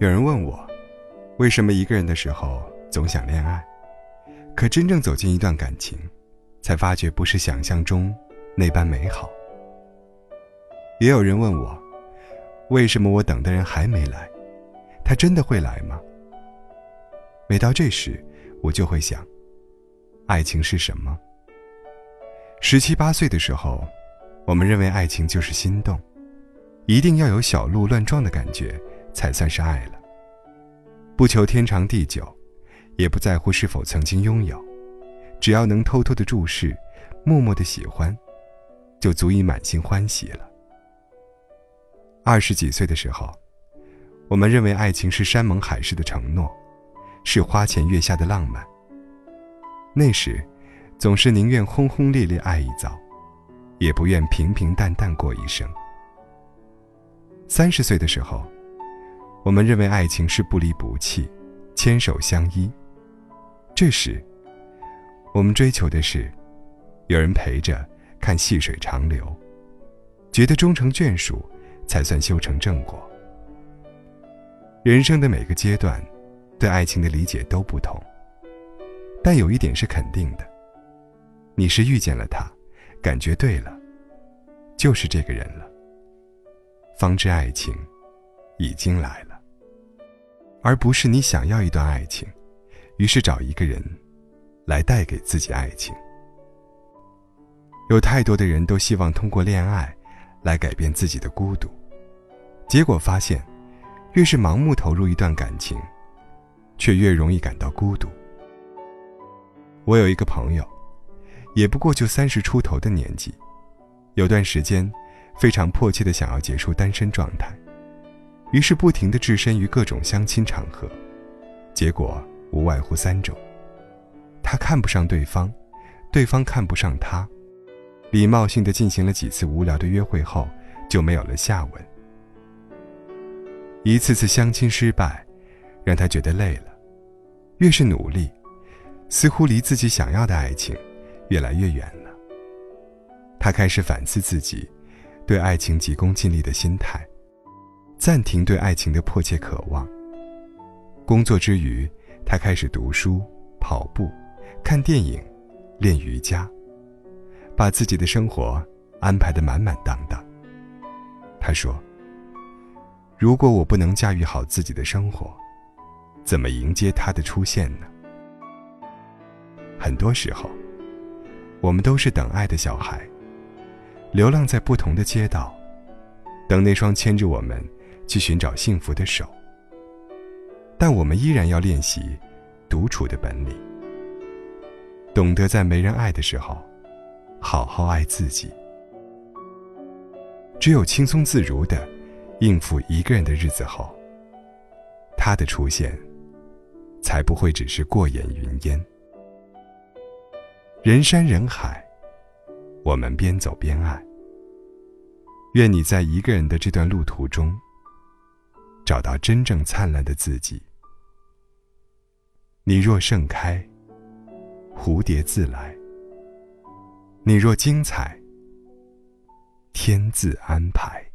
有人问我，为什么一个人的时候总想恋爱，可真正走进一段感情，才发觉不是想象中那般美好。也有人问我，为什么我等的人还没来，他真的会来吗？每到这时，我就会想，爱情是什么？十七八岁的时候，我们认为爱情就是心动，一定要有小鹿乱撞的感觉。才算是爱了。不求天长地久，也不在乎是否曾经拥有，只要能偷偷的注视，默默的喜欢，就足以满心欢喜了。二十几岁的时候，我们认为爱情是山盟海誓的承诺，是花前月下的浪漫。那时，总是宁愿轰轰烈烈爱一遭，也不愿平平淡淡过一生。三十岁的时候。我们认为爱情是不离不弃，牵手相依。这时，我们追求的是有人陪着看细水长流，觉得终成眷属才算修成正果。人生的每个阶段，对爱情的理解都不同，但有一点是肯定的：你是遇见了他，感觉对了，就是这个人了，方知爱情已经来了。而不是你想要一段爱情，于是找一个人来带给自己爱情。有太多的人都希望通过恋爱来改变自己的孤独，结果发现，越是盲目投入一段感情，却越容易感到孤独。我有一个朋友，也不过就三十出头的年纪，有段时间非常迫切的想要结束单身状态。于是不停地置身于各种相亲场合，结果无外乎三种：他看不上对方，对方看不上他，礼貌性的进行了几次无聊的约会后，就没有了下文。一次次相亲失败，让他觉得累了，越是努力，似乎离自己想要的爱情越来越远了。他开始反思自己对爱情急功近利的心态。暂停对爱情的迫切渴望。工作之余，他开始读书、跑步、看电影、练瑜伽，把自己的生活安排得满满当当。他说：“如果我不能驾驭好自己的生活，怎么迎接他的出现呢？”很多时候，我们都是等爱的小孩，流浪在不同的街道，等那双牵着我们。去寻找幸福的手，但我们依然要练习独处的本领，懂得在没人爱的时候，好好爱自己。只有轻松自如的应付一个人的日子后，他的出现，才不会只是过眼云烟。人山人海，我们边走边爱。愿你在一个人的这段路途中。找到真正灿烂的自己。你若盛开，蝴蝶自来；你若精彩，天自安排。